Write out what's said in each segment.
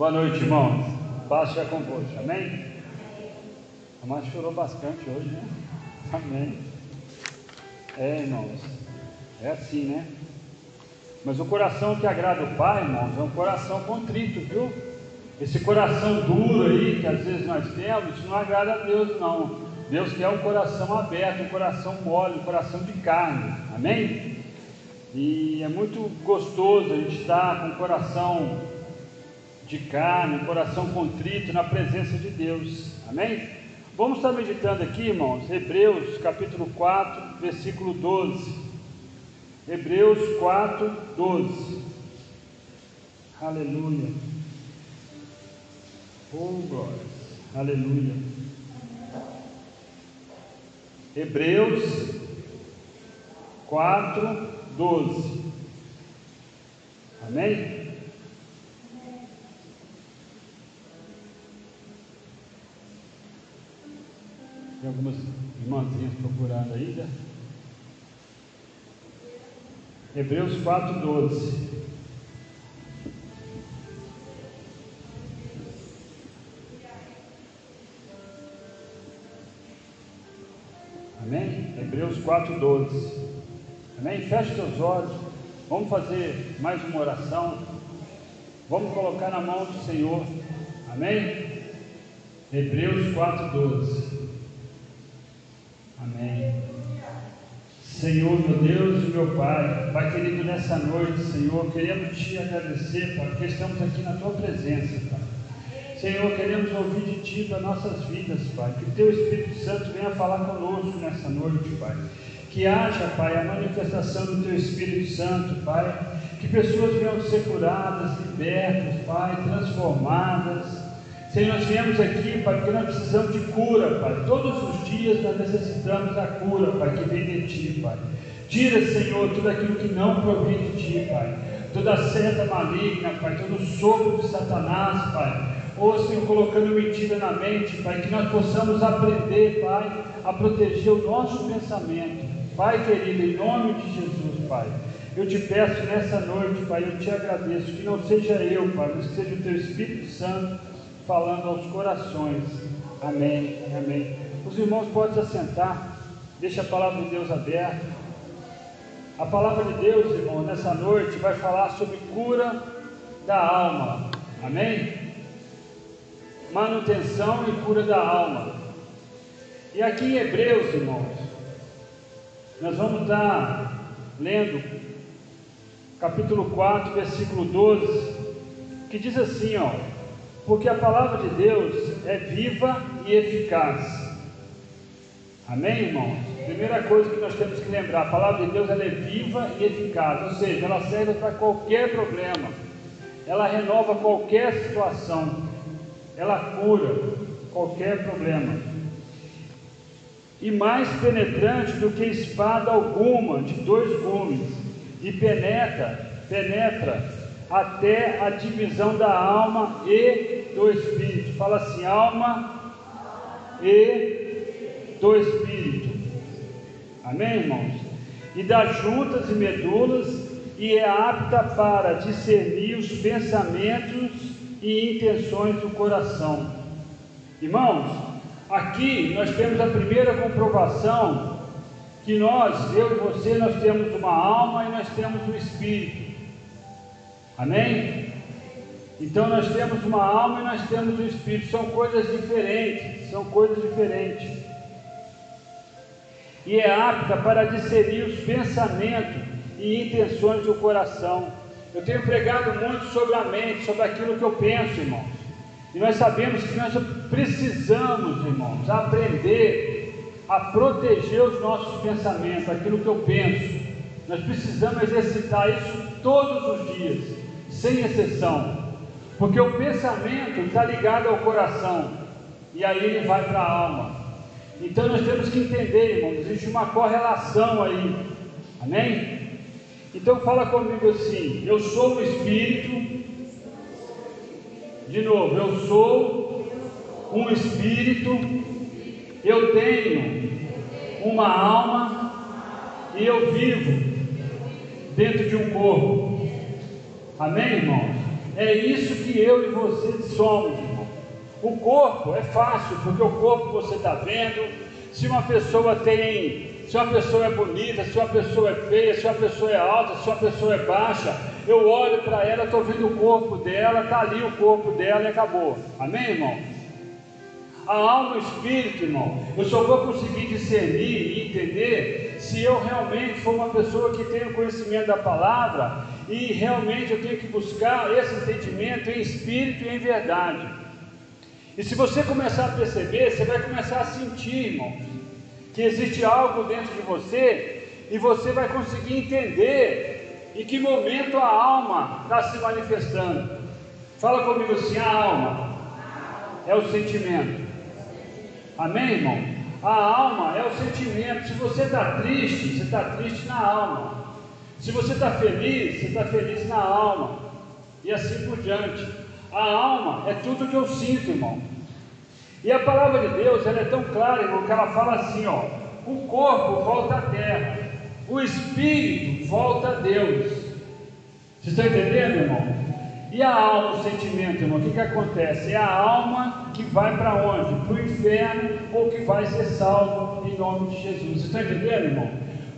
Boa noite, irmãos. Paz seja convosco. Amém? A mãe chorou bastante hoje, né? Amém. É, irmãos. É assim, né? Mas o coração que agrada o Pai, irmãos, é um coração contrito, viu? Esse coração duro aí que às vezes nós temos, isso não agrada a Deus, não. Deus quer um coração aberto, um coração mole, um coração de carne. Amém? E é muito gostoso a gente estar com o coração de carne, coração contrito na presença de Deus. Amém? Vamos estar meditando aqui, irmãos, Hebreus capítulo 4, versículo 12. Hebreus 4, 12. Aleluia. Oh, glória. Aleluia. Hebreus 4, 12. Amém? Tem algumas irmãzinhas procurando ainda? Hebreus 4, 12. Amém? Hebreus 4, 12. Amém? Feche seus olhos. Vamos fazer mais uma oração. Vamos colocar na mão do Senhor. Amém? Hebreus 4, 12. Amém. Senhor, meu Deus e meu Pai, Pai querido, nessa noite, Senhor, queremos te agradecer, Pai, porque estamos aqui na tua presença, Pai. Senhor, queremos ouvir de Ti para nossas vidas, Pai. Que o Teu Espírito Santo venha falar conosco nessa noite, Pai. Que haja, Pai, a manifestação do Teu Espírito Santo, Pai. Que pessoas venham ser curadas, libertas, Pai, transformadas. Senhor, nós viemos aqui, Pai, porque nós precisamos de cura, Pai. Todos os dias nós necessitamos da cura, Pai, que vem de Ti, Pai. Tira, Senhor, tudo aquilo que não provém de Ti, Pai. Toda seta maligna, Pai, todo sopro de Satanás, Pai. Ou, Senhor, colocando mentira na mente, Pai, que nós possamos aprender, Pai, a proteger o nosso pensamento. Pai querido, em nome de Jesus, Pai. Eu te peço nessa noite, Pai, eu te agradeço, que não seja eu, Pai, mas que seja o Teu Espírito Santo falando aos corações. Amém, amém. Os irmãos podem se assentar, deixa a palavra de Deus aberta. A palavra de Deus, irmão, nessa noite vai falar sobre cura da alma. Amém? Manutenção e cura da alma. E aqui em Hebreus, irmãos, nós vamos estar lendo capítulo 4, versículo 12, que diz assim, ó: Porque a palavra de Deus é viva e eficaz. Amém, irmãos? Primeira coisa que nós temos que lembrar, a palavra de Deus ela é viva e eficaz, ou seja, ela serve para qualquer problema. Ela renova qualquer situação. Ela cura qualquer problema e mais penetrante do que espada alguma de dois gumes, e penetra, penetra até a divisão da alma e do espírito. Fala assim, alma e do espírito. Amém, irmãos? E das juntas e medulas, e é apta para discernir os pensamentos e intenções do coração. Irmãos, Aqui nós temos a primeira comprovação que nós, eu e você, nós temos uma alma e nós temos um espírito. Amém? Então nós temos uma alma e nós temos um espírito. São coisas diferentes. São coisas diferentes. E é apta para discernir os pensamentos e intenções do coração. Eu tenho pregado muito sobre a mente, sobre aquilo que eu penso, irmãos. E nós sabemos que nós precisamos, irmãos, aprender a proteger os nossos pensamentos, aquilo que eu penso. Nós precisamos exercitar isso todos os dias, sem exceção, porque o pensamento está ligado ao coração e aí ele vai para a alma. Então nós temos que entender, irmãos, existe uma correlação aí, amém? Então fala comigo assim: eu sou o espírito de novo, eu sou um espírito, eu tenho uma alma e eu vivo dentro de um corpo. Amém, irmãos? É isso que eu e você somos, irmão. O corpo é fácil, porque o corpo você está vendo. Se uma pessoa tem, se uma pessoa é bonita, se uma pessoa é feia, se uma pessoa é alta, se uma pessoa é baixa, eu olho para ela, estou vendo o corpo dela, está ali o corpo dela e acabou. Amém, irmão? A alma e o espírito, irmão, eu só vou conseguir discernir e entender se eu realmente for uma pessoa que tem o conhecimento da palavra e realmente eu tenho que buscar esse entendimento em espírito e em verdade. E se você começar a perceber, você vai começar a sentir, irmão, que existe algo dentro de você e você vai conseguir entender em que momento a alma está se manifestando. Fala comigo assim: a alma é o sentimento. Amém, irmão? A alma é o sentimento. Se você está triste, você está triste na alma. Se você está feliz, você está feliz na alma. E assim por diante. A alma é tudo que eu sinto, irmão. E a palavra de Deus ela é tão clara, irmão, que ela fala assim: ó, o corpo volta à terra, o espírito volta a Deus. Vocês estão entendendo, irmão? E a alma, o sentimento, irmão, o que, que acontece? É a alma que vai para onde? Para o inferno ou que vai ser salvo em nome de Jesus. Vocês estão entendendo, irmão?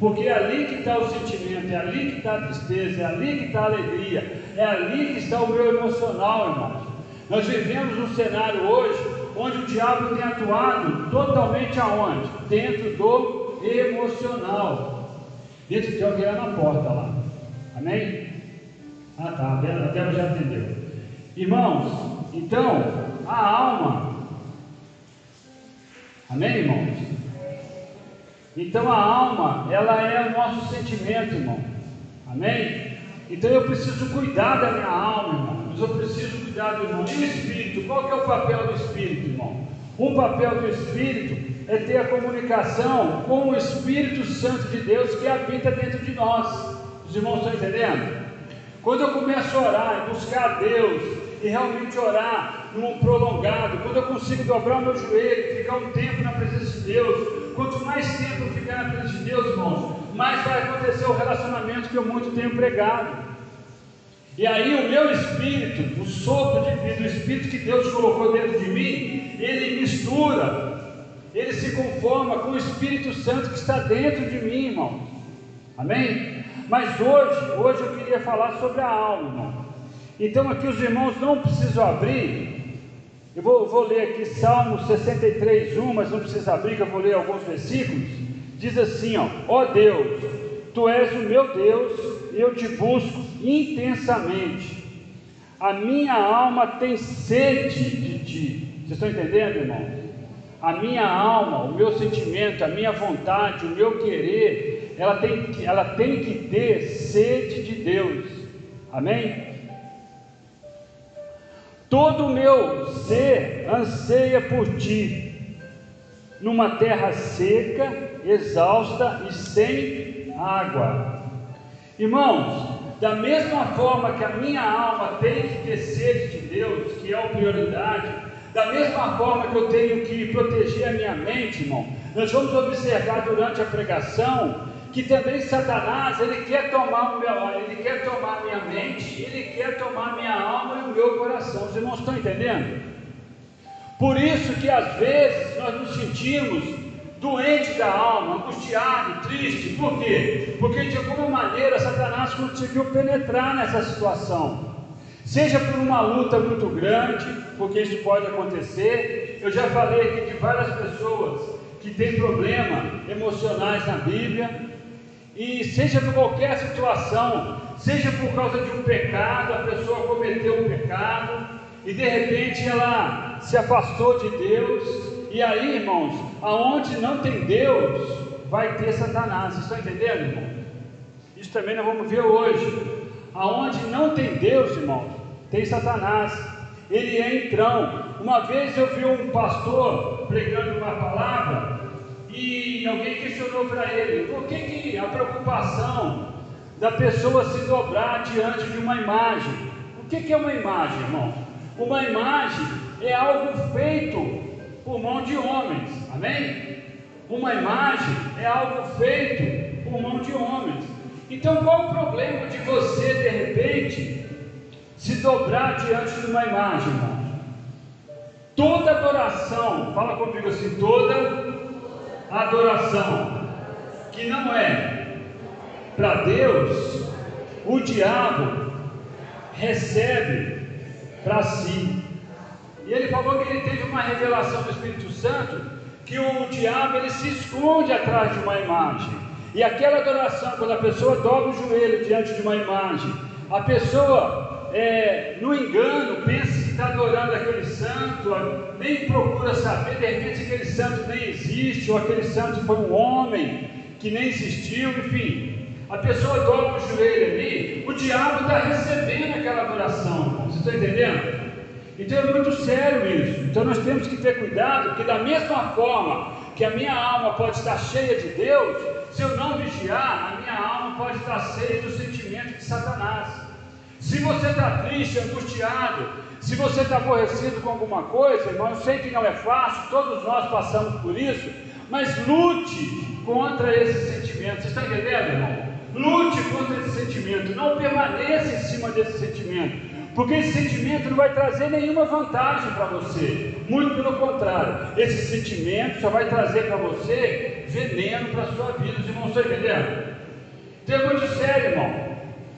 Porque é ali que está o sentimento, é ali que está a tristeza, é ali que está a alegria, é ali que está o meu emocional, irmão. Nós vivemos um cenário hoje onde o diabo tem atuado totalmente aonde? Dentro do emocional. Dentro de alguém na porta lá. Amém? Ah tá, a Débora já entendeu. Irmãos, então, a alma. Amém, irmãos? Então a alma, ela é o nosso sentimento, irmão. Amém? Então eu preciso cuidar da minha alma, irmão. Mas eu preciso cuidar do irmão. E o espírito? Qual que é o papel do espírito, irmão? O papel do espírito é ter a comunicação com o Espírito Santo de Deus que habita dentro de nós. Os irmãos estão entendendo? Quando eu começo a orar e buscar a Deus e realmente orar num prolongado, quando eu consigo dobrar o meu joelho, ficar um tempo na presença de Deus, quanto mais tempo eu ficar na presença de Deus, irmãos, mais vai acontecer o relacionamento que eu muito tenho pregado. E aí o meu espírito, o sopro de vida, o espírito que Deus colocou dentro de mim, ele mistura, ele se conforma com o Espírito Santo que está dentro de mim, irmão. Amém? Mas hoje, hoje eu queria falar sobre a alma, irmão. Então aqui os irmãos não precisam abrir. Eu vou, vou ler aqui Salmo 63, 1, mas não precisa abrir, que eu vou ler alguns versículos. Diz assim: ó, ó Deus, tu és o meu Deus, eu te busco intensamente. A minha alma tem sede de ti. Vocês estão entendendo, irmão? A minha alma, o meu sentimento, a minha vontade, o meu querer, ela tem, ela tem que ter sede de Deus. Amém? Todo o meu ser anseia por ti, numa terra seca, exausta e sem água. Irmãos, da mesma forma que a minha alma tem que ter sede de Deus, que é a prioridade, da mesma forma que eu tenho que proteger a minha mente, irmão, nós vamos observar durante a pregação que também Satanás, ele quer tomar o meu, ele quer tomar minha mente, ele quer tomar minha alma e o meu coração. Os irmãos estão entendendo? Por isso que às vezes nós nos sentimos doentes da alma, angustiados, tristes. Por quê? Porque de alguma maneira Satanás conseguiu penetrar nessa situação. Seja por uma luta muito grande, porque isso pode acontecer. Eu já falei aqui de várias pessoas que têm problemas emocionais na Bíblia, e seja por qualquer situação, seja por causa de um pecado, a pessoa cometeu um pecado e de repente ela se afastou de Deus. E aí, irmãos, aonde não tem Deus, vai ter Satanás. Vocês estão entendendo, irmão? Isso também nós vamos ver hoje. Aonde não tem Deus, irmãos, tem Satanás. Ele é entrão. Uma vez eu vi um pastor pregando uma palavra e alguém questionou para ele: por que, que a preocupação da pessoa se dobrar diante de uma imagem? O que, que é uma imagem, irmão? Uma imagem é algo feito por mão de homens, amém? Uma imagem é algo feito por mão de homens. Então, qual o problema de você, de repente, se dobrar diante de uma imagem, irmão. Toda adoração, fala comigo assim, toda adoração que não é para Deus, o diabo recebe para si. E ele falou que ele teve uma revelação do Espírito Santo que o diabo ele se esconde atrás de uma imagem. E aquela adoração, quando a pessoa dobra o joelho diante de uma imagem, a pessoa, é, no engano, pensa que está adorando aquele santo, nem procura saber, de repente aquele santo nem existe, ou aquele santo foi um homem que nem existiu, enfim. A pessoa dobra o joelho ali, o diabo está recebendo aquela adoração, você está entendendo? Então é muito sério isso. Então nós temos que ter cuidado, que da mesma forma que a minha alma pode estar cheia de Deus, se eu não vigiar, a minha alma pode estar cheia do sentimento de Satanás. Se você está triste, angustiado, se você está aborrecido com alguma coisa, irmão, eu sei que não é fácil, todos nós passamos por isso, mas lute contra esse sentimento. Você está entendendo, irmão? Lute contra esse sentimento, não permaneça em cima desse sentimento. Porque esse sentimento não vai trazer nenhuma vantagem para você. Muito pelo contrário, esse sentimento só vai trazer para você veneno para a sua vida. Os irmãos estão entendendo? Então é muito sério, irmão.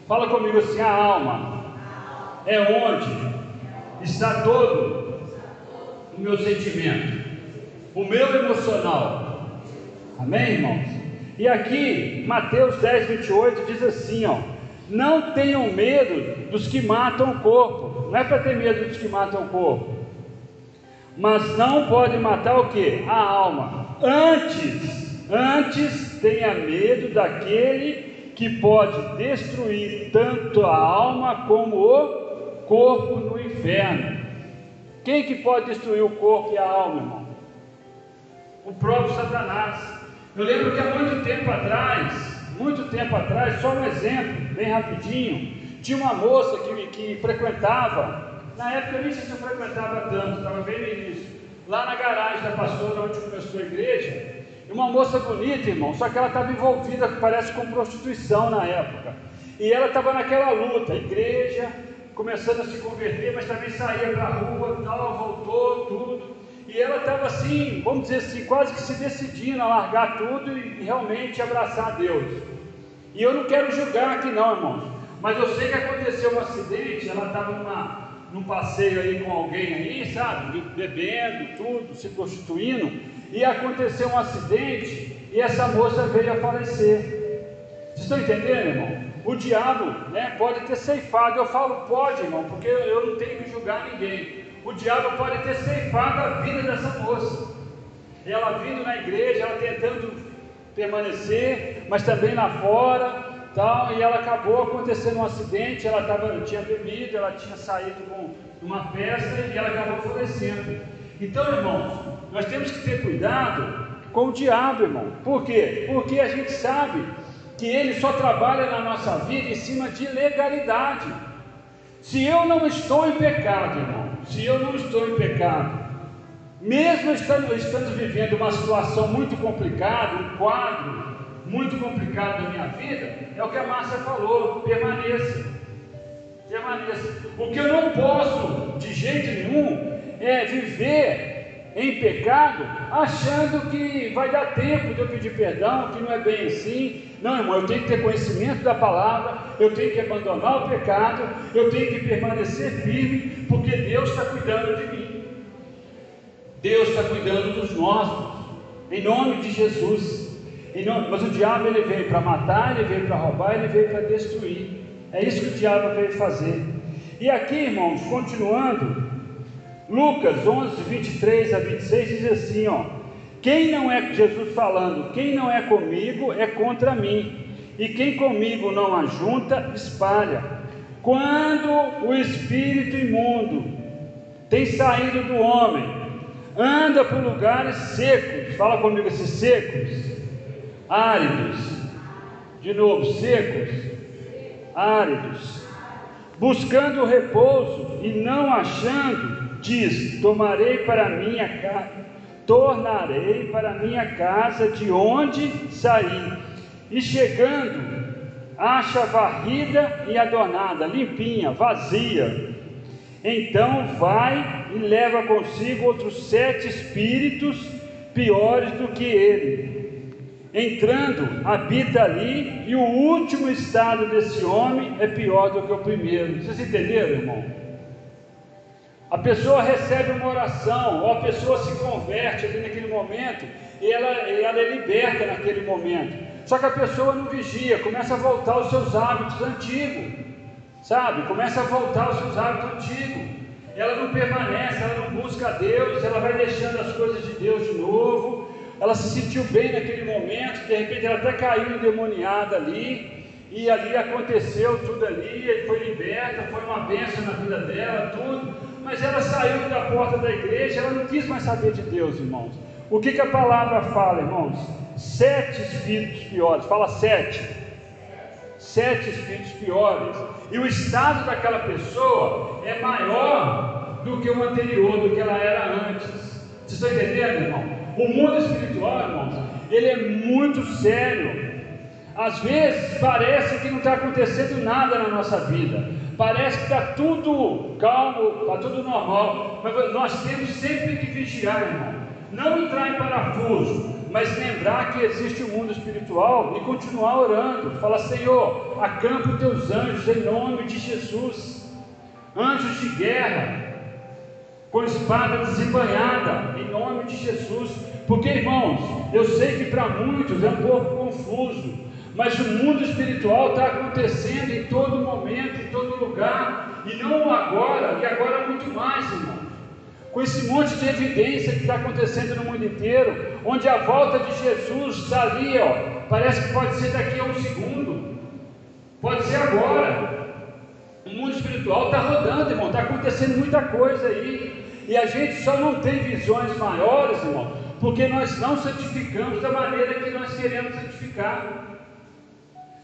Fala comigo assim: a alma é onde está todo o meu sentimento, o meu emocional. Amém, irmãos? E aqui, Mateus 10, 28 diz assim: ó. Não tenham medo dos que matam o corpo. Não é para ter medo dos que matam o corpo. Mas não pode matar o que? A alma. Antes, antes tenha medo daquele que pode destruir tanto a alma como o corpo no inferno. Quem que pode destruir o corpo e a alma, irmão? O próprio Satanás. Eu lembro que há muito tempo atrás, muito tempo atrás, só um exemplo, bem rapidinho, tinha uma moça que, que frequentava, na época eu nem sei se eu frequentava tanto, estava bem no início, lá na garagem da pastora, onde começou a igreja, uma moça bonita, irmão, só que ela estava envolvida, parece, com prostituição na época. E ela estava naquela luta, igreja, começando a se converter, mas também saía para a rua, tal, voltou, tudo. E ela estava assim, vamos dizer assim, quase que se decidindo a largar tudo e realmente abraçar Deus. E eu não quero julgar aqui não, irmãos. Mas eu sei que aconteceu um acidente, ela estava num passeio aí com alguém aí, sabe? Bebendo, tudo, se prostituindo. E aconteceu um acidente e essa moça veio a falecer. Vocês estão entendendo, irmão? O diabo né, pode ter ceifado. Eu falo pode, irmão, porque eu não tenho que julgar ninguém o diabo pode ter ceifado a vida dessa moça. Ela vindo na igreja, ela tentando permanecer, mas também lá fora, tal, e ela acabou acontecendo um acidente, ela tava, tinha bebido, ela tinha saído com uma festa e ela acabou falecendo. Então, irmãos, nós temos que ter cuidado com o diabo, irmão. Por quê? Porque a gente sabe que ele só trabalha na nossa vida em cima de legalidade. Se eu não estou em pecado, irmão, se eu não estou em pecado, mesmo estando, estando vivendo uma situação muito complicada, um quadro muito complicado da minha vida, é o que a Márcia falou: permaneça. Permaneça. O que eu não posso, de jeito nenhum, é viver em pecado, achando que vai dar tempo de eu pedir perdão, que não é bem assim. Não, irmão, eu tenho que ter conhecimento da palavra, eu tenho que abandonar o pecado, eu tenho que permanecer firme, porque Deus está cuidando de mim. Deus está cuidando dos nossos, em nome de Jesus. Nome, mas o diabo ele veio para matar, ele veio para roubar, ele veio para destruir. É isso que o diabo veio fazer. E aqui, irmãos, continuando, Lucas 11, 23 a 26 diz assim: ó, quem não é, Jesus falando, quem não é comigo é contra mim, e quem comigo não ajunta, espalha. Quando o espírito imundo tem saído do homem, anda por lugares secos, fala comigo esses secos, áridos, de novo, secos, áridos, buscando repouso e não achando, diz: Tomarei para minha casa, tornarei para minha casa de onde saí. E chegando, acha varrida e adornada, limpinha, vazia. Então vai e leva consigo outros sete espíritos piores do que ele. Entrando, habita ali, e o último estado desse homem é pior do que o primeiro. Vocês entenderam, irmão? A pessoa recebe uma oração, ou a pessoa se converte ali naquele momento, e ela, ela é liberta naquele momento. Só que a pessoa não vigia, começa a voltar aos seus hábitos antigos, sabe? Começa a voltar aos seus hábitos antigos. Ela não permanece, ela não busca a Deus, ela vai deixando as coisas de Deus de novo. Ela se sentiu bem naquele momento, de repente ela até caiu endemoniada ali, e ali aconteceu tudo ali, foi liberta, foi uma bênção na vida dela, tudo. Mas ela saiu da porta da igreja, ela não quis mais saber de Deus, irmãos. O que, que a palavra fala, irmãos? Sete espíritos piores, fala sete. Sete espíritos piores. E o estado daquela pessoa é maior do que o anterior, do que ela era antes. Vocês estão entendendo, irmão? O mundo espiritual, irmãos, ele é muito sério. Às vezes parece que não está acontecendo nada na nossa vida, parece que está tudo calmo, está tudo normal, mas nós temos sempre que vigiar, irmão não entrar em parafuso, mas lembrar que existe o um mundo espiritual e continuar orando. Fala, Senhor, acampa os teus anjos em nome de Jesus. Anjos de guerra, com espada desembanhada, em nome de Jesus. Porque, irmãos, eu sei que para muitos é um pouco confuso, mas o mundo espiritual está acontecendo em todo momento, em todo lugar, e não agora, e agora muito mais, irmão com esse monte de evidência que está acontecendo no mundo inteiro, onde a volta de Jesus está ali, ó, parece que pode ser daqui a um segundo, pode ser agora. O mundo espiritual está rodando, irmão, está acontecendo muita coisa aí, e a gente só não tem visões maiores, irmão, porque nós não santificamos da maneira que nós queremos santificar.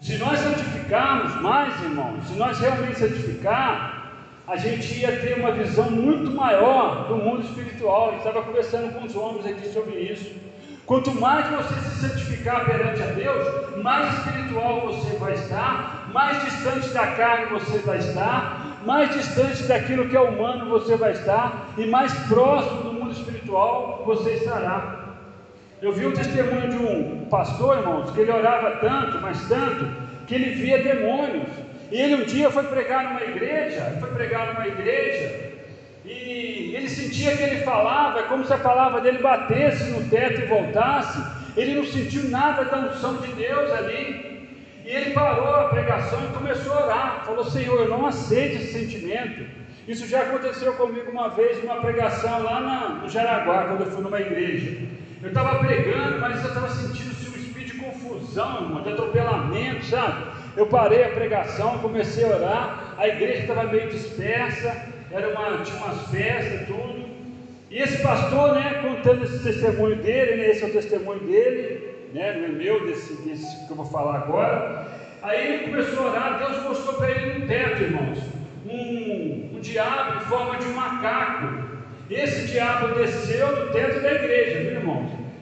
Se nós santificarmos mais, irmão, se nós realmente santificar, a gente ia ter uma visão muito maior do mundo espiritual. Gente estava conversando com os homens aqui sobre isso. Quanto mais você se santificar perante a Deus, mais espiritual você vai estar, mais distante da carne você vai estar, mais distante daquilo que é humano você vai estar, e mais próximo do mundo espiritual você estará. Eu vi o testemunho de um pastor, irmãos, que ele orava tanto, mas tanto, que ele via demônios. E ele um dia foi pregar numa igreja, foi pregar numa igreja, e ele sentia que ele falava, é como se a palavra dele batesse no teto e voltasse. Ele não sentiu nada da unção de Deus ali. E ele parou a pregação e começou a orar. Falou: Senhor, eu não aceito esse sentimento. Isso já aconteceu comigo uma vez numa pregação lá na, no Jaraguá, quando eu fui numa igreja. Eu estava pregando, mas eu estava sentindo um espírito de confusão, de atropelamento, sabe? Eu parei a pregação, comecei a orar, a igreja estava meio dispersa, era uma, tinha umas festas tudo. E esse pastor, né, contando esse testemunho dele, né, esse é o testemunho dele, né, não é meu, desse, desse que eu vou falar agora. Aí ele começou a orar, Deus mostrou para ele um teto, irmãos, um, um diabo em forma de um macaco. Esse diabo desceu do teto da igreja, viu?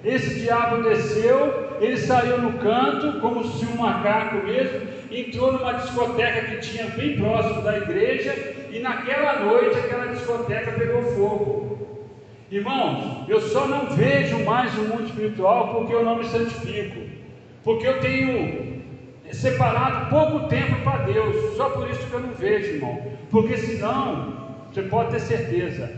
Esse diabo desceu, ele saiu no canto, como se um macaco mesmo, entrou numa discoteca que tinha bem próximo da igreja, e naquela noite aquela discoteca pegou fogo. Irmãos, eu só não vejo mais o mundo espiritual porque eu não me santifico, porque eu tenho separado pouco tempo para Deus, só por isso que eu não vejo, irmão, porque senão, você pode ter certeza,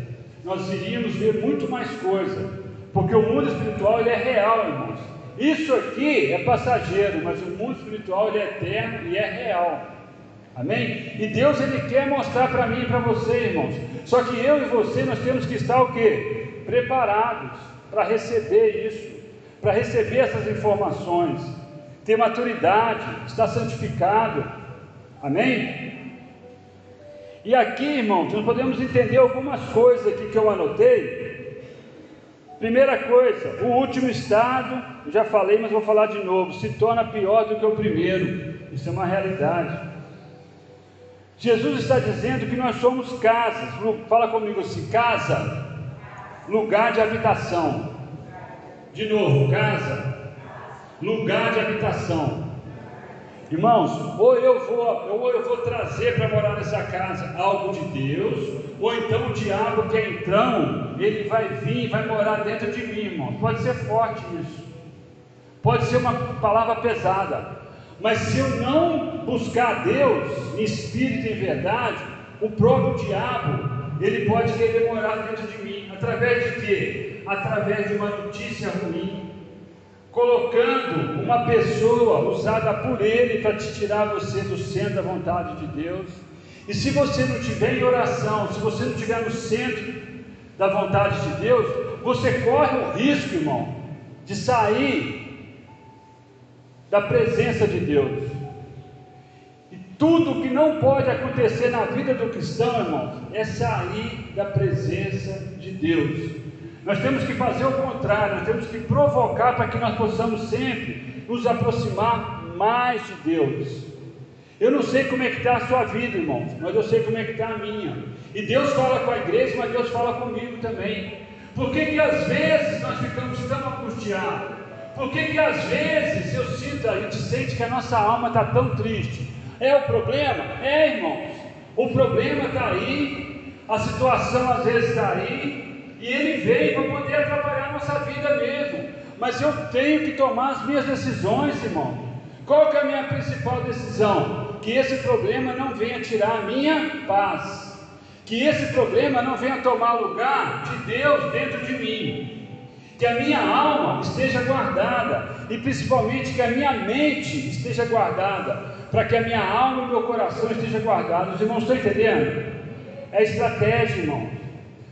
nós iríamos ver muito mais coisa porque o mundo espiritual ele é real, irmãos. Isso aqui é passageiro, mas o mundo espiritual ele é eterno e é real. Amém? E Deus ele quer mostrar para mim e para você, irmãos. Só que eu e você nós temos que estar o quê? Preparados para receber isso, para receber essas informações, ter maturidade, estar santificado. Amém? E aqui, irmãos, nós podemos entender algumas coisas aqui que eu anotei Primeira coisa, o último estado, já falei, mas vou falar de novo, se torna pior do que o primeiro. Isso é uma realidade. Jesus está dizendo que nós somos casas. Fala comigo assim: casa, lugar de habitação. De novo, casa, lugar de habitação. Irmãos, ou eu vou, ou eu vou trazer para morar nessa casa algo de Deus, ou então o diabo que é entrão, ele vai vir e vai morar dentro de mim, irmão. Pode ser forte isso. Pode ser uma palavra pesada. Mas se eu não buscar Deus em espírito e em verdade, o próprio diabo, ele pode querer morar dentro de mim. Através de quê? Através de uma notícia ruim, colocando uma pessoa usada por ele para te tirar você do centro da vontade de Deus. E se você não tiver em oração, se você não estiver no centro da vontade de Deus, você corre o risco, irmão, de sair da presença de Deus. E tudo que não pode acontecer na vida do cristão, irmão, é sair da presença de Deus. Nós temos que fazer o contrário, nós temos que provocar para que nós possamos sempre nos aproximar mais de Deus. Eu não sei como é que está a sua vida, irmãos, mas eu sei como é que está a minha. E Deus fala com a igreja, mas Deus fala comigo também. Por que, que às vezes nós ficamos tão angustiados? Por que, que às vezes eu sinto, a gente sente que a nossa alma está tão triste? É o problema? É, irmãos. O problema está aí, a situação às vezes está aí, e ele veio para poder atrapalhar a nossa vida mesmo. Mas eu tenho que tomar as minhas decisões, irmão. Qual que é a minha principal decisão? Que esse problema não venha tirar a minha paz. Que esse problema não venha tomar lugar de Deus dentro de mim. Que a minha alma esteja guardada. E principalmente que a minha mente esteja guardada. Para que a minha alma e o meu coração estejam guardados. Os irmãos estão entendendo? É estratégia, irmão.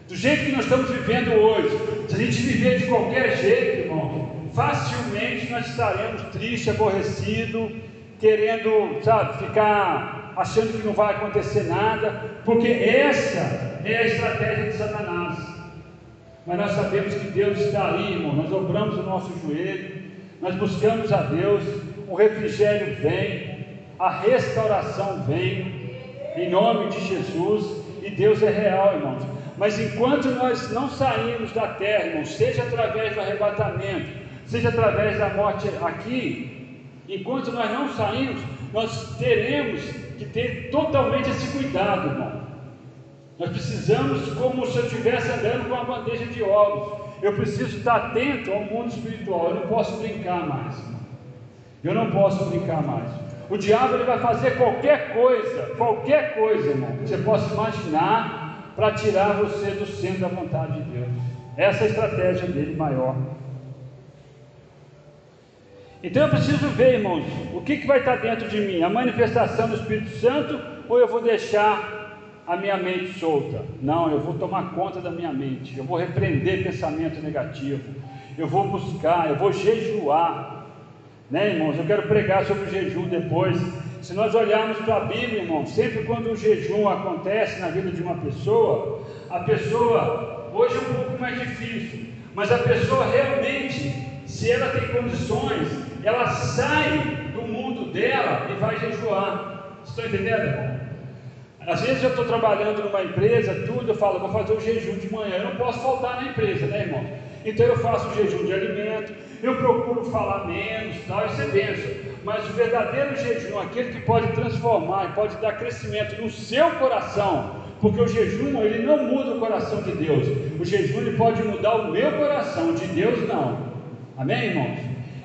Do jeito que nós estamos vivendo hoje, se a gente viver de qualquer jeito, irmão, facilmente nós estaremos tristes, aborrecidos, querendo, sabe, ficar achando que não vai acontecer nada, porque essa é a estratégia de Satanás. Mas nós sabemos que Deus está ali, irmão. Nós dobramos o nosso joelho, nós buscamos a Deus, o refrigério vem, a restauração vem, em nome de Jesus, e Deus é real, irmãos. Mas enquanto nós não saímos da terra, irmão, seja através do arrebatamento, seja através da morte aqui, enquanto nós não saímos, nós teremos que ter totalmente esse cuidado, irmão. Nós precisamos, como se eu estivesse andando com uma bandeja de ovos, eu preciso estar atento ao mundo espiritual. Eu não posso brincar mais. Eu não posso brincar mais. O diabo ele vai fazer qualquer coisa, qualquer coisa, irmão, que você possa imaginar para tirar você do centro da vontade de Deus. Essa é a estratégia dele maior. Então eu preciso ver, irmãos, o que, que vai estar dentro de mim? A manifestação do Espírito Santo ou eu vou deixar a minha mente solta? Não, eu vou tomar conta da minha mente, eu vou repreender pensamento negativo, eu vou buscar, eu vou jejuar. Né, irmãos? Eu quero pregar sobre o jejum depois. Se nós olharmos para a Bíblia, irmão, sempre quando o jejum acontece na vida de uma pessoa, a pessoa, hoje é um pouco mais difícil, mas a pessoa realmente, se ela tem condições, ela sai do mundo dela e vai jejuar. Estão entendendo, irmão? Às vezes eu estou trabalhando numa empresa, tudo, eu falo, vou fazer o jejum de manhã, eu não posso faltar na empresa, né, irmão? Então eu faço o jejum de alimento, eu procuro falar menos, tal, isso é benção. Mas o verdadeiro jejum, aquele que pode transformar pode dar crescimento no seu coração, porque o jejum ele não muda o coração de Deus. O jejum ele pode mudar o meu coração, de Deus não. Amém, irmãos?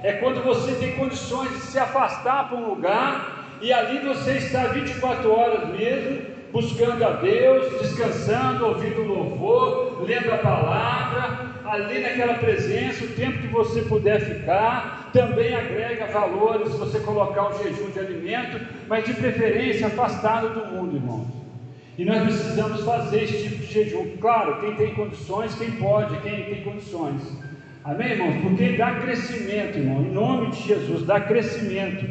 É quando você tem condições de se afastar para um lugar e ali você está 24 horas mesmo buscando a Deus, descansando, ouvindo louvor, lendo a palavra, ali naquela presença, o tempo que você puder ficar, também agrega valores se você colocar o jejum de alimento, mas de preferência afastado do mundo, irmãos. E nós precisamos fazer esse tipo de jejum. Claro, quem tem condições, quem pode, quem tem condições. Amém, irmãos? Porque dá crescimento, irmão, em nome de Jesus, dá crescimento.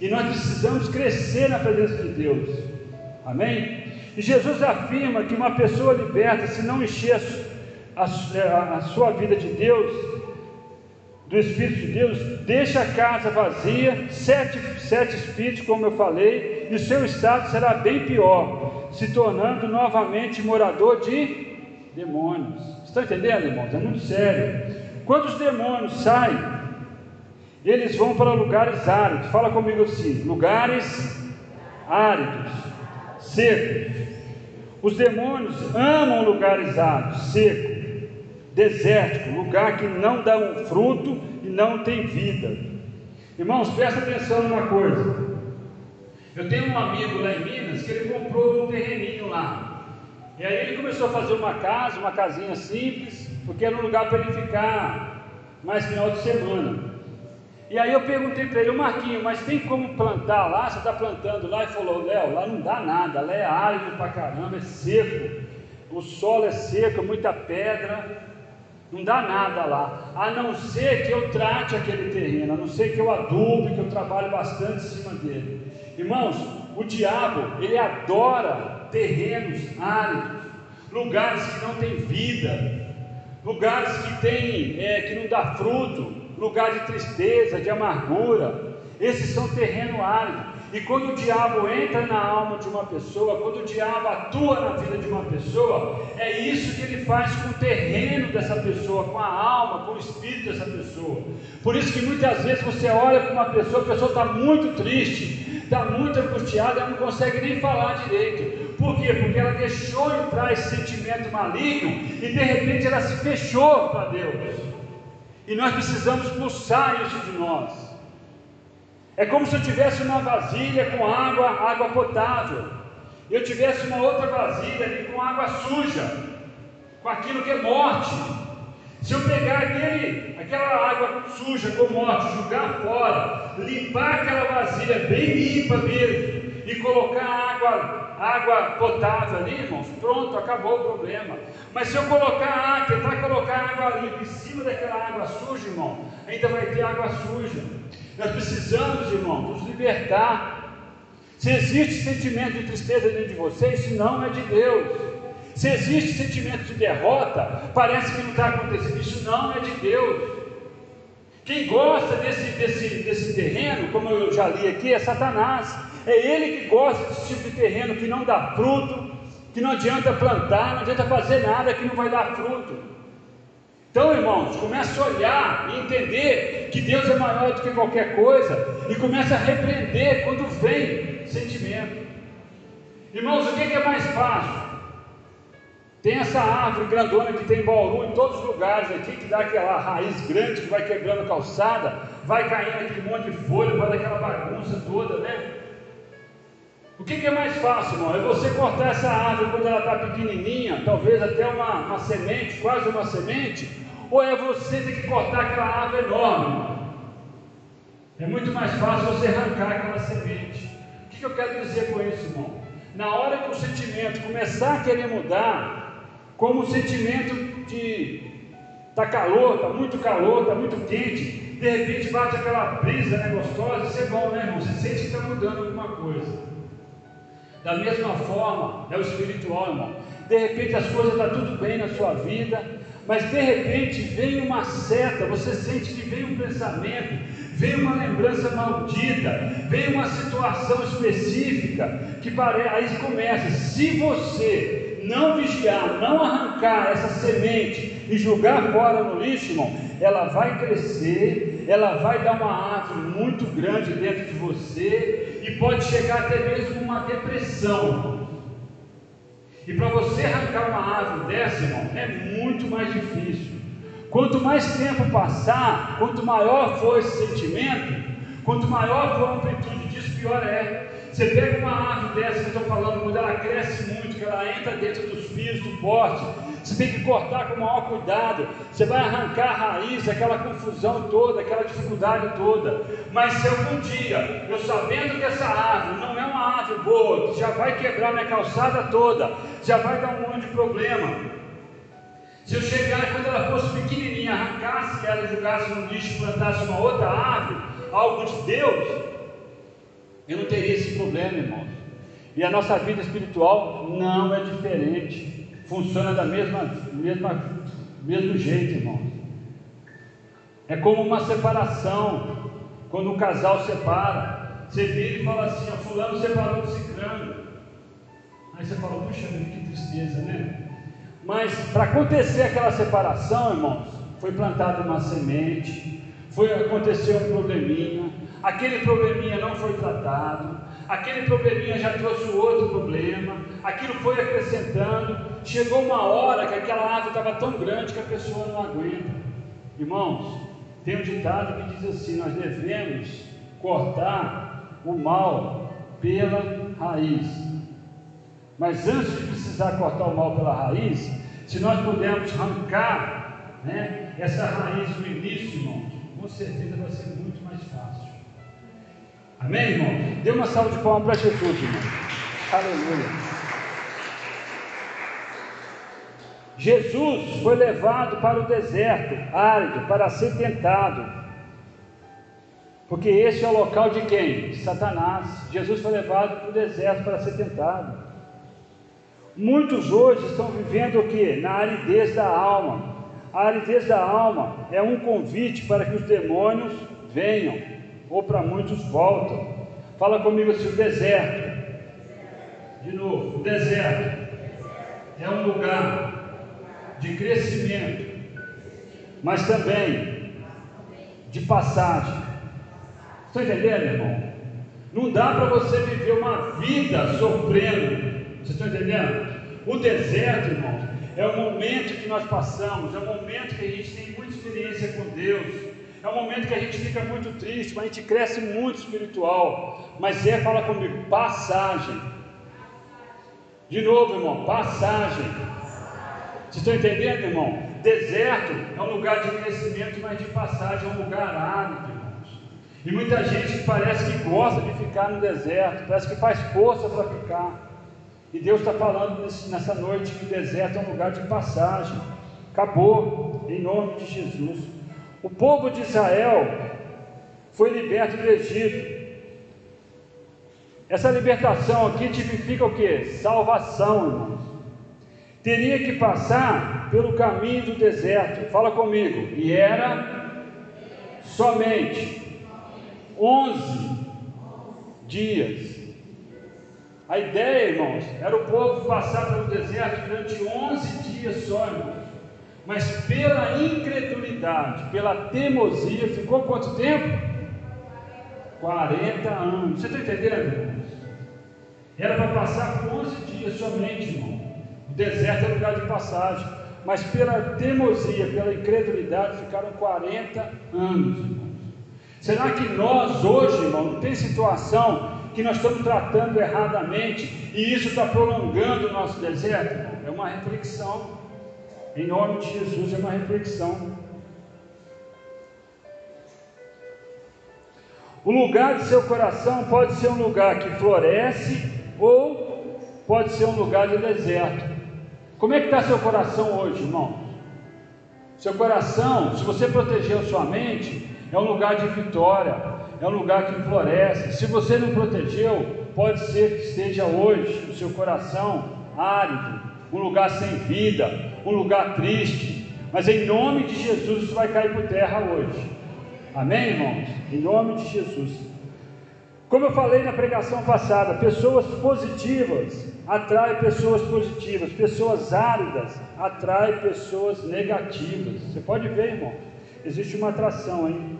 E nós precisamos crescer na presença de Deus. Amém? E Jesus afirma que uma pessoa liberta, se não encher a, a, a sua vida de Deus, do Espírito de Deus, deixa a casa vazia, sete, sete espíritos, como eu falei, e o seu estado será bem pior, se tornando novamente morador de demônios. Estão entendendo, irmãos? É muito sério. Quando os demônios saem, eles vão para lugares áridos. Fala comigo assim: lugares áridos, secos. Os demônios amam lugares áridos, seco, desértico, lugar que não dá um fruto e não tem vida. Irmãos, presta atenção numa coisa. Eu tenho um amigo lá em Minas que ele comprou um terreninho lá. E aí ele começou a fazer uma casa, uma casinha simples, porque era um lugar para ele ficar mais final de semana. E aí eu perguntei para ele, Marquinho, mas tem como plantar lá? Você está plantando lá? Ele falou, Léo, lá não dá nada, lá é árido pra caramba, é seco, o solo é seco, muita pedra, não dá nada lá, a não ser que eu trate aquele terreno, a não ser que eu adube, que eu trabalhe bastante em cima dele. Irmãos, o diabo, ele adora terrenos áridos, lugares que não têm vida, lugares que tem, é, que não dá fruto, lugar de tristeza, de amargura. Esses são terreno árido. E quando o diabo entra na alma de uma pessoa, quando o diabo atua na vida de uma pessoa, é isso que ele faz com o terreno dessa pessoa, com a alma, com o espírito dessa pessoa. Por isso que muitas vezes você olha para uma pessoa, a pessoa está muito triste, está muito angustiada, ela não consegue nem falar direito. Por quê? Porque ela deixou entrar esse sentimento maligno e de repente ela se fechou para Deus. E nós precisamos expulsar isso de nós. É como se eu tivesse uma vasilha com água, água potável. E eu tivesse uma outra vasilha com água suja, com aquilo que é morte. Se eu pegar aquele, aquela água suja com morte, jogar fora, limpar aquela vasilha bem limpa mesmo, e colocar água água potável ali, irmãos, pronto, acabou o problema. Mas se eu colocar, tentar colocar água limpa em cima daquela água suja, irmão, ainda vai ter água suja. Nós precisamos, irmão, nos libertar. Se existe sentimento de tristeza dentro de vocês, isso não é de Deus. Se existe sentimento de derrota, parece que não está acontecendo, isso não é de Deus. Quem gosta desse, desse, desse terreno, como eu já li aqui, é Satanás. É ele que gosta desse tipo de terreno que não dá fruto, que não adianta plantar, não adianta fazer nada que não vai dar fruto. Então, irmãos, comece a olhar e entender que Deus é maior do que qualquer coisa e comece a repreender quando vem sentimento. Irmãos, o que é mais fácil? Tem essa árvore grandona que tem em Bauru em todos os lugares aqui, que dá aquela raiz grande que vai quebrando a calçada, vai caindo aquele monte de folha, vai daquela bagunça toda, né? O que, que, é mais fácil, irmão? É você cortar essa árvore quando ela está pequenininha, talvez até uma, uma, semente, quase uma semente, ou é você ter que cortar aquela árvore enorme? É muito mais fácil você arrancar aquela semente. O que, eu quero dizer com isso, irmão? Na hora que o sentimento começar a querer mudar, como o sentimento de está calor, está muito calor, está muito quente, de repente bate aquela brisa né, gostosa, isso é bom, né, irmão? Você sente que está mudando alguma coisa. Da mesma forma, é o espiritual, irmão. De repente as coisas estão tá tudo bem na sua vida, mas de repente vem uma seta, você sente que vem um pensamento, vem uma lembrança maldita, vem uma situação específica que parece, aí começa. Se você não vigiar, não arrancar essa semente e jogar fora no lixo, irmão, ela vai crescer, ela vai dar uma árvore muito grande dentro de você e pode chegar até mesmo uma depressão. E para você arrancar uma árvore dessa, irmão, é muito mais difícil. Quanto mais tempo passar, quanto maior for esse sentimento, quanto maior for a amplitude disso, pior é. Você pega uma árvore dessa que eu estou falando, quando ela cresce muito, que ela entra dentro dos fios do poste, você tem que cortar com o maior cuidado. Você vai arrancar a raiz, aquela confusão toda, aquela dificuldade toda. Mas se algum dia, eu sabendo que essa árvore não é uma árvore boa, que já vai quebrar minha calçada toda, já vai dar um monte de problema. Se eu chegar quando ela fosse pequenininha, arrancasse ela, jogasse no lixo plantasse uma outra árvore, algo de Deus, eu não teria esse problema, irmãos. E a nossa vida espiritual não é diferente. Funciona da mesma, mesma mesmo jeito, irmãos. É como uma separação. Quando um casal separa, você vira e fala assim: ó, fulano separou do ciclano. Aí você fala, puxa que tristeza, né? Mas para acontecer aquela separação, irmãos, foi plantada uma semente, foi acontecer um probleminha, aquele probleminha não foi tratado, aquele probleminha já trouxe outro problema, aquilo foi acrescentando, chegou uma hora que aquela árvore estava tão grande que a pessoa não aguenta. Irmãos, tem um ditado que diz assim: nós devemos cortar o mal pela raiz. Mas antes de precisar cortar o mal pela raiz, se nós pudermos arrancar né, essa raiz no início, irmãos, com certeza vai ser muito mais fácil. Amém, irmão? Dê uma salva de palmas para Jesus, irmão. Aleluia. Jesus foi levado para o deserto árido para ser tentado. Porque esse é o local de quem? Satanás. Jesus foi levado para o deserto para ser tentado. Muitos hoje estão vivendo o que? Na aridez da alma. A aridez da alma é um convite para que os demônios venham, ou para muitos voltam. Fala comigo assim: o deserto. De novo, o deserto é um lugar de crescimento, mas também de passagem. Estão entendendo, irmão? Não dá para você viver uma vida sofrendo. Vocês estão entendendo? O deserto, irmão, é o momento que nós passamos, é o momento que a gente tem muita experiência com Deus. É um momento que a gente fica muito triste, mas a gente cresce muito espiritual. Mas é, fala comigo, passagem. De novo, irmão, passagem. Vocês estão entendendo, irmão? Deserto é um lugar de crescimento, mas de passagem é um lugar árido, irmãos. E muita gente parece que gosta de ficar no deserto, parece que faz força para ficar. E Deus está falando nessa noite que o deserto é um lugar de passagem. Acabou, em nome de Jesus. O povo de Israel foi liberto do Egito. Essa libertação aqui tipifica o que? Salvação, irmãos. Teria que passar pelo caminho do deserto. Fala comigo. E era somente 11 dias. A ideia, irmãos, era o povo passar pelo deserto durante 11 dias só, irmãos. Mas pela incredulidade, pela teimosia, ficou quanto tempo? 40 anos. Você está entendendo, irmãos? Era para passar por 11 dias somente, irmão. Deserto é lugar de passagem. Mas pela teimosia, pela incredulidade, ficaram 40 anos. Será que nós hoje, irmão, não tem situação que nós estamos tratando erradamente e isso está prolongando o nosso deserto? É uma reflexão. Em nome de Jesus, é uma reflexão. O lugar de seu coração pode ser um lugar que floresce ou pode ser um lugar de deserto. Como é que está seu coração hoje, irmão? Seu coração, se você protegeu sua mente, é um lugar de vitória é um lugar que floresce. Se você não protegeu, pode ser que esteja hoje o seu coração árido, um lugar sem vida, um lugar triste. Mas em nome de Jesus isso vai cair por terra hoje. Amém, irmãos? Em nome de Jesus. Como eu falei na pregação passada, pessoas positivas atraem pessoas positivas, pessoas áridas atraem pessoas negativas. Você pode ver, irmão, existe uma atração, hein?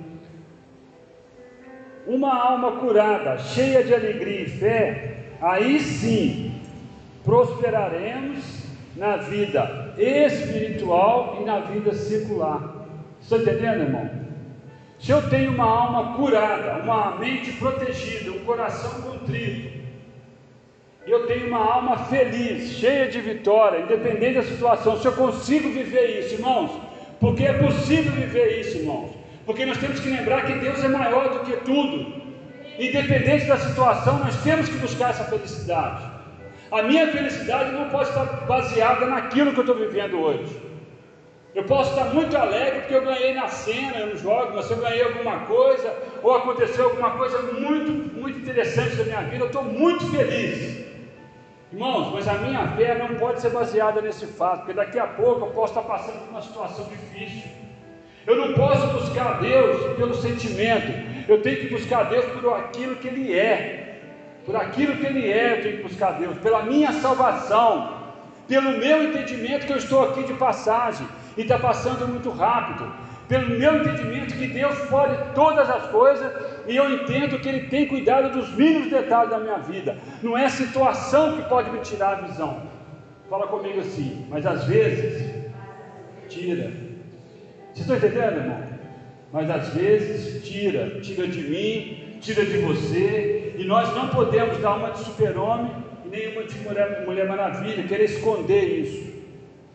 uma alma curada, cheia de alegria e fé, aí sim prosperaremos na vida espiritual e na vida secular. Está entendendo, irmão? Se eu tenho uma alma curada, uma mente protegida, um coração contrito, eu tenho uma alma feliz, cheia de vitória, independente da situação, se eu consigo viver isso, irmãos, porque é possível viver isso, irmãos. Porque nós temos que lembrar que Deus é maior do que tudo. Independente da situação, nós temos que buscar essa felicidade. A minha felicidade não pode estar baseada naquilo que eu estou vivendo hoje. Eu posso estar muito alegre porque eu ganhei na cena, nos jogos, mas se eu ganhei alguma coisa, ou aconteceu alguma coisa muito, muito interessante da minha vida, eu estou muito feliz. Irmãos, mas a minha fé não pode ser baseada nesse fato, porque daqui a pouco eu posso estar passando por uma situação difícil. Eu não posso buscar Deus pelo sentimento, eu tenho que buscar Deus por aquilo que Ele é, por aquilo que Ele é, eu tenho que buscar Deus, pela minha salvação, pelo meu entendimento que eu estou aqui de passagem e está passando muito rápido. pelo meu entendimento que Deus pode todas as coisas e eu entendo que Ele tem cuidado dos mínimos detalhes da minha vida. Não é a situação que pode me tirar a visão. Fala comigo assim, mas às vezes tira. Vocês estão entendendo, irmão? Mas às vezes tira, tira de mim, tira de você, e nós não podemos dar uma de super-homem e nenhuma de mulher, mulher maravilha, querer esconder isso.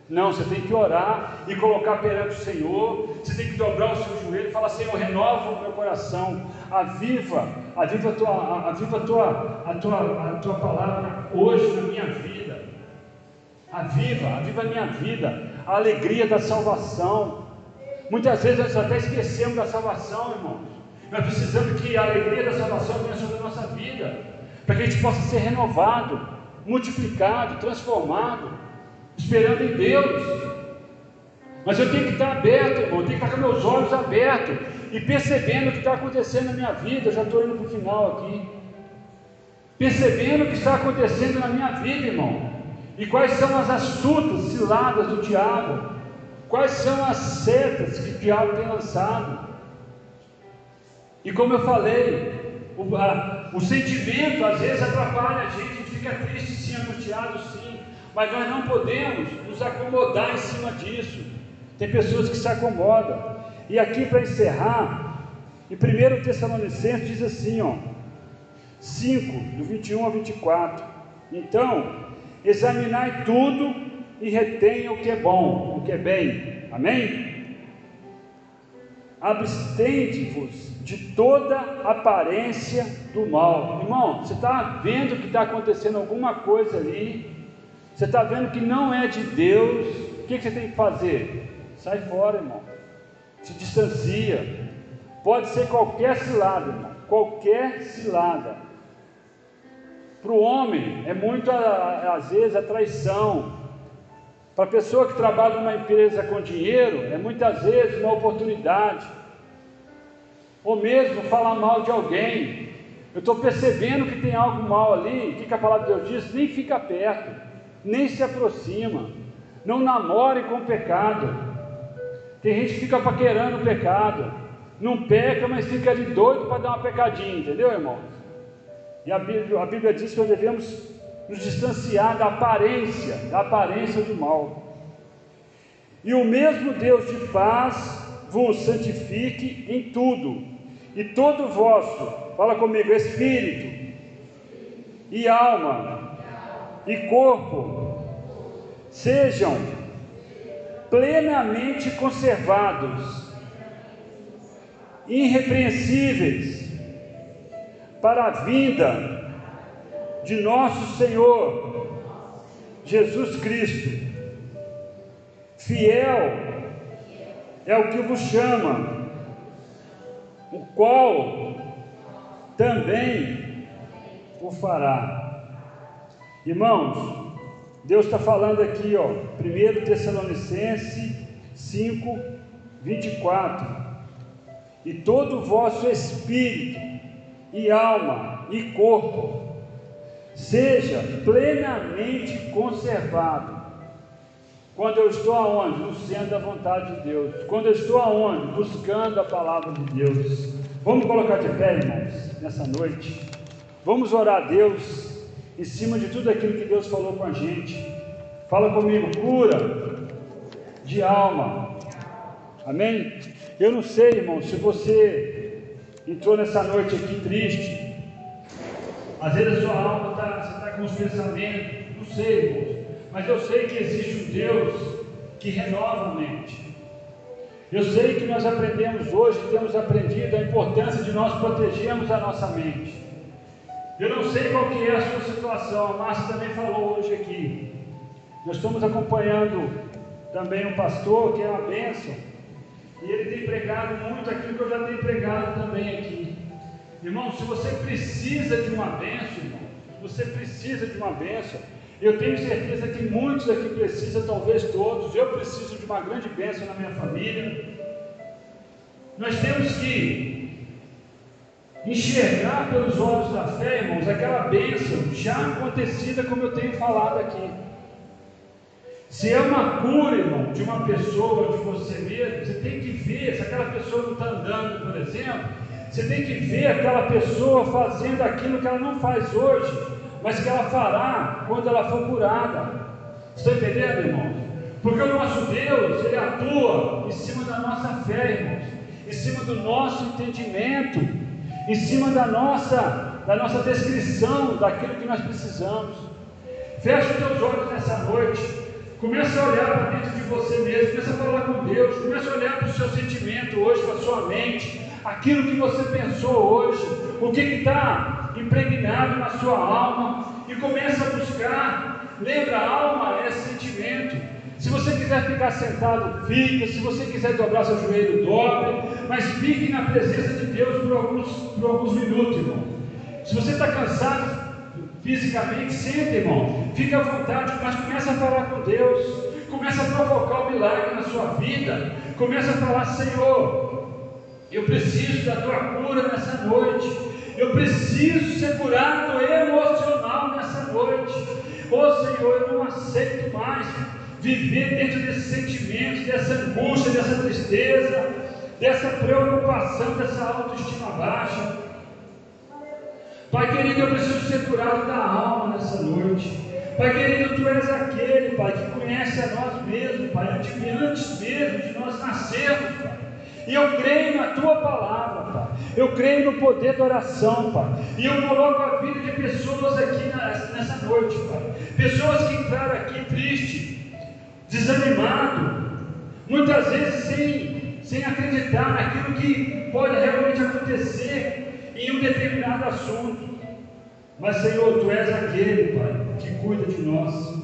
Não, você tem que orar e colocar perante o Senhor. Você tem que dobrar o seu joelho e falar: Senhor, renova o meu coração, aviva, aviva a tua, aviva a tua, a tua, a tua palavra hoje na minha vida. Aviva, aviva a minha vida, a alegria da salvação. Muitas vezes nós até esquecemos da salvação, irmãos. Nós precisamos que a alegria da salvação venha sobre a nossa vida, para que a gente possa ser renovado, multiplicado, transformado esperando em Deus. Mas eu tenho que estar aberto, irmão, eu tenho que estar com meus olhos abertos e percebendo o que está acontecendo na minha vida. Eu já estou indo para o final aqui. Percebendo o que está acontecendo na minha vida, irmão. E quais são as astutas ciladas do diabo. Quais são as setas que o diabo tem lançado. E como eu falei, o, a, o sentimento às vezes atrapalha a gente, a gente fica triste sim, angustiado sim mas nós não podemos nos acomodar em cima disso. Tem pessoas que se acomodam. E aqui para encerrar, em 1 Tessalonicenses diz assim, ó, 5, do 21 ao 24. Então, examinai tudo e retenha o que é bom, o que é bem. Amém? Abstende-vos de toda aparência do mal. Irmão, você está vendo que está acontecendo alguma coisa ali você está vendo que não é de Deus, o que, que você tem que fazer? Sai fora, irmão. Se distancia. Pode ser qualquer cilada, irmão. Qualquer cilada. Para o homem é muito, às vezes, a traição. Para a pessoa que trabalha numa empresa com dinheiro, é muitas vezes uma oportunidade. Ou mesmo falar mal de alguém. Eu estou percebendo que tem algo mal ali, o que, que a palavra de Deus diz? Nem fica perto nem se aproxima, não namore com o pecado. Tem gente que fica paquerando o pecado, não peca, mas fica ali doido para dar uma pecadinha, entendeu, irmãos? E a Bíblia, a Bíblia diz que nós devemos nos distanciar da aparência, da aparência do mal. E o mesmo Deus de paz vos santifique em tudo, e todo vosso, fala comigo, espírito e alma e corpo sejam plenamente conservados, irrepreensíveis, para a vinda de nosso Senhor Jesus Cristo. Fiel é o que vos chama, o qual também o fará. Irmãos, Deus está falando aqui, ó, 1 Tessalonicenses 5, 24. E todo o vosso espírito, e alma, e corpo, seja plenamente conservado. Quando eu estou aonde? No centro da vontade de Deus. Quando eu estou aonde? Buscando a palavra de Deus. Vamos colocar de pé, irmãos, nessa noite. Vamos orar a Deus em cima de tudo aquilo que Deus falou com a gente. Fala comigo, cura de alma. Amém? Eu não sei, irmão, se você entrou nessa noite aqui triste. Às vezes a sua alma está, está com os pensamentos, não sei, irmão. Mas eu sei que existe um Deus que renova a mente. Eu sei que nós aprendemos hoje, temos aprendido a importância de nós protegermos a nossa mente. Eu não sei qual que é a sua situação, a Márcia também falou hoje aqui. Nós estamos acompanhando também um pastor que é uma bênção, e ele tem pregado muito aquilo que eu já tenho pregado também aqui. Irmão, se você precisa de uma bênção, irmão, você precisa de uma bênção. Eu tenho certeza que muitos aqui precisam, talvez todos. Eu preciso de uma grande bênção na minha família. Nós temos que enxergar pelos olhos da fé, irmãos, aquela bênção já acontecida, como eu tenho falado aqui. Se é uma cura, irmão, de uma pessoa, de você mesmo, você tem que ver, se aquela pessoa não está andando, por exemplo, você tem que ver aquela pessoa fazendo aquilo que ela não faz hoje, mas que ela fará quando ela for curada. Está entendendo, irmão? Porque o nosso Deus, Ele atua em cima da nossa fé, irmãos, em cima do nosso entendimento, em cima da nossa, da nossa descrição daquilo que nós precisamos. Feche os teus olhos nessa noite. Começa a olhar para dentro de você mesmo, começa a falar com Deus, começa a olhar para o seu sentimento hoje, para a sua mente, aquilo que você pensou hoje, o que está impregnado na sua alma, e começa a buscar. Lembra, a alma é sentimento. Se você quiser ficar sentado, fica. Se você quiser dobrar seu joelho, dobre. Mas fique na presença de Deus por alguns, por alguns minutos, irmão. Se você está cansado, fisicamente, senta, irmão. Fique à vontade, mas começa a falar com Deus. Começa a provocar o milagre na sua vida. Começa a falar, Senhor, eu preciso da tua cura nessa noite. Eu preciso ser curado emocional nessa noite. Oh Senhor, eu não aceito mais viver dentro desses sentimentos, dessa angústia, dessa tristeza, dessa preocupação, dessa autoestima baixa. Pai querido, eu preciso ser curado da alma nessa noite. Pai querido, Tu és aquele, Pai, que conhece a nós mesmos, Pai, antes mesmo de nós nascermos, Pai. E eu creio na Tua palavra, Pai. Eu creio no poder da oração, Pai. E eu coloco a vida de pessoas aqui nessa noite, Pai. Pessoas que entraram aqui triste, desanimado, muitas vezes sem, sem acreditar naquilo que pode realmente acontecer em um determinado assunto. Mas, Senhor, Tu és aquele, Pai, que cuida de nós.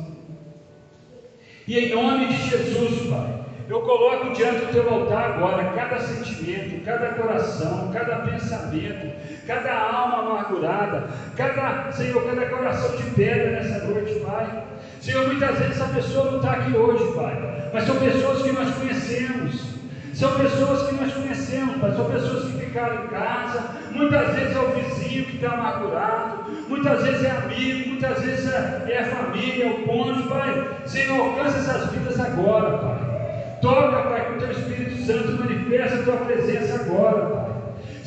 E em nome de Jesus, Pai, eu coloco diante do Teu altar agora cada sentimento, cada coração, cada pensamento, cada alma amargurada, cada, Senhor, cada coração de pedra nessa noite, Pai. Senhor, muitas vezes essa pessoa não está aqui hoje, Pai, mas são pessoas que nós conhecemos, são pessoas que nós conhecemos, Pai, são pessoas que ficaram em casa, muitas vezes é o vizinho que está amargurado, muitas vezes é amigo, muitas vezes é, é a família, é o cônjuge, Pai. Senhor, alcança essas vidas agora, Pai. Toca, Pai, com o Teu Espírito Santo, manifesta a Tua presença agora, Pai.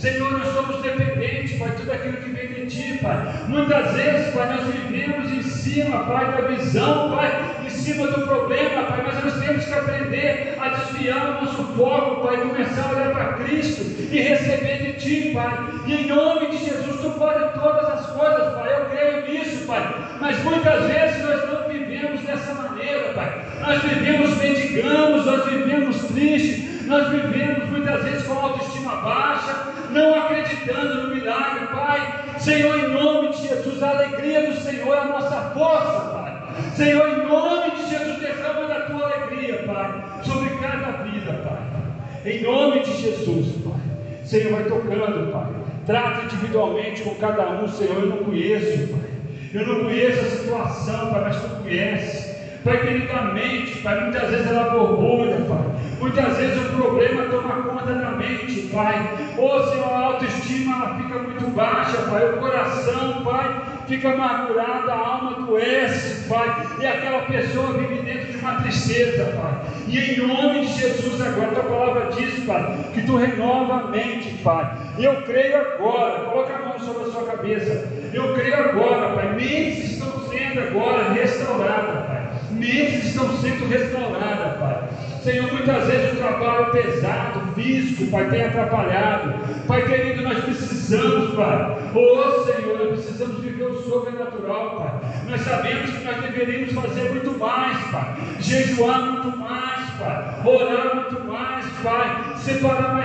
Senhor, nós somos dependentes, Pai, tudo aquilo que vem de Ti, Pai. Muitas vezes, Pai, nós vivemos em cima, Pai, da visão, Pai, em cima do problema, Pai, mas nós temos que aprender a desviar o nosso foco, Pai, começar a olhar para Cristo e receber de Ti, Pai. E em nome de Jesus, Tu pode todas as coisas, Pai, eu creio nisso, Pai. Mas muitas vezes nós não vivemos dessa maneira, Pai. Nós vivemos mendigamos, nós vivemos tristes, nós vivemos muitas vezes com autoestima baixa, não acreditando no milagre, Pai. Senhor, em nome de Jesus, a alegria do Senhor é a nossa força, Pai. Senhor, em nome de Jesus, derrama da tua alegria, Pai, sobre cada vida, Pai. Em nome de Jesus, Pai. Senhor, vai tocando, Pai. Trata individualmente com cada um, Senhor. Eu não conheço, Pai. Eu não conheço a situação, Pai, mas tu conheces. Pai, queridamente, Pai, muitas vezes ela borbulha, Pai. Muitas vezes o problema toma conta da mente, Pai. Ô oh, Senhor, a autoestima ela fica muito baixa, Pai. O coração, Pai, fica amargurado, a alma adoece, Pai. E aquela pessoa vive dentro de uma tristeza, Pai. E em nome de Jesus, agora, a tua palavra diz, Pai, que tu renova a mente, Pai. E eu creio agora, coloca a mão sobre a sua cabeça. Eu creio agora, Pai. Mentes estão sendo agora restauradas, Pai mentes estão sendo restauradas, Pai. Senhor, muitas vezes o trabalho pesado, físico, Pai, tem atrapalhado. Pai querido, nós precisamos, Pai. Oh Senhor, nós precisamos viver o sobrenatural, Pai. Nós sabemos que nós deveríamos fazer muito mais, Pai. Jejuar muito mais, Pai. Orar muito mais, Pai. Separar mais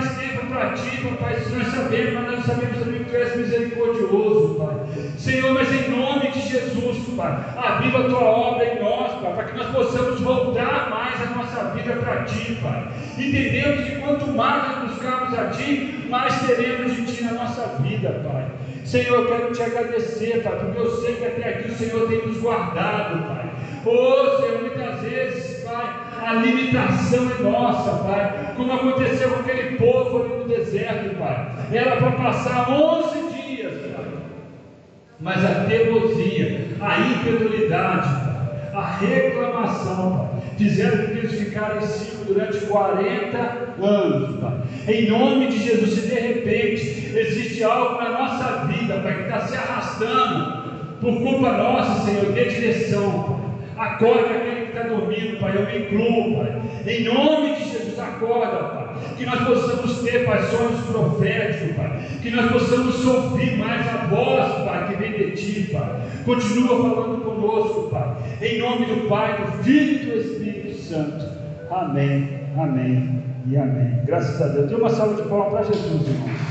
para Ti, Pai. Nós sabemos, mas nós sabemos também que Tu és misericordioso, Pai. Senhor, mas em nome de Jesus, Pai, aviva a Tua obra em nós, Pai, para que nós possamos voltar mais a nossa vida para Ti, Pai. Entendemos que quanto mais nós buscarmos a Ti, mais teremos de Ti na nossa vida, Pai. Senhor, eu quero Te agradecer, Pai, porque eu sei que até aqui o Senhor tem nos guardado, Pai. Oh, Senhor, muitas vezes, Pai, a limitação é nossa, Pai. Como aconteceu com aquele povo ali no deserto, Pai. Era para passar 11 dias, Pai. Mas a teimosia, a incredulidade, A reclamação, Pai. Fizeram que eles ficaram em cima durante 40 anos, Pai. Em nome de Jesus, se de repente existe algo na nossa vida, Pai, que está se arrastando por culpa nossa, Senhor, dê direção, Pai. Acorda aquele que está dormindo, Pai. Eu me incluo, Pai. Em nome de Jesus, acorda, Pai. Que nós possamos ter, Pai, sonhos proféticos, Pai. Que nós possamos ouvir mais a voz, Pai, que vem de Ti, Pai. Continua falando conosco, Pai. Em nome do Pai, do Filho e do Espírito Santo. Amém, amém e amém. Graças a Deus. Dê uma salva de palmas para Jesus, irmão.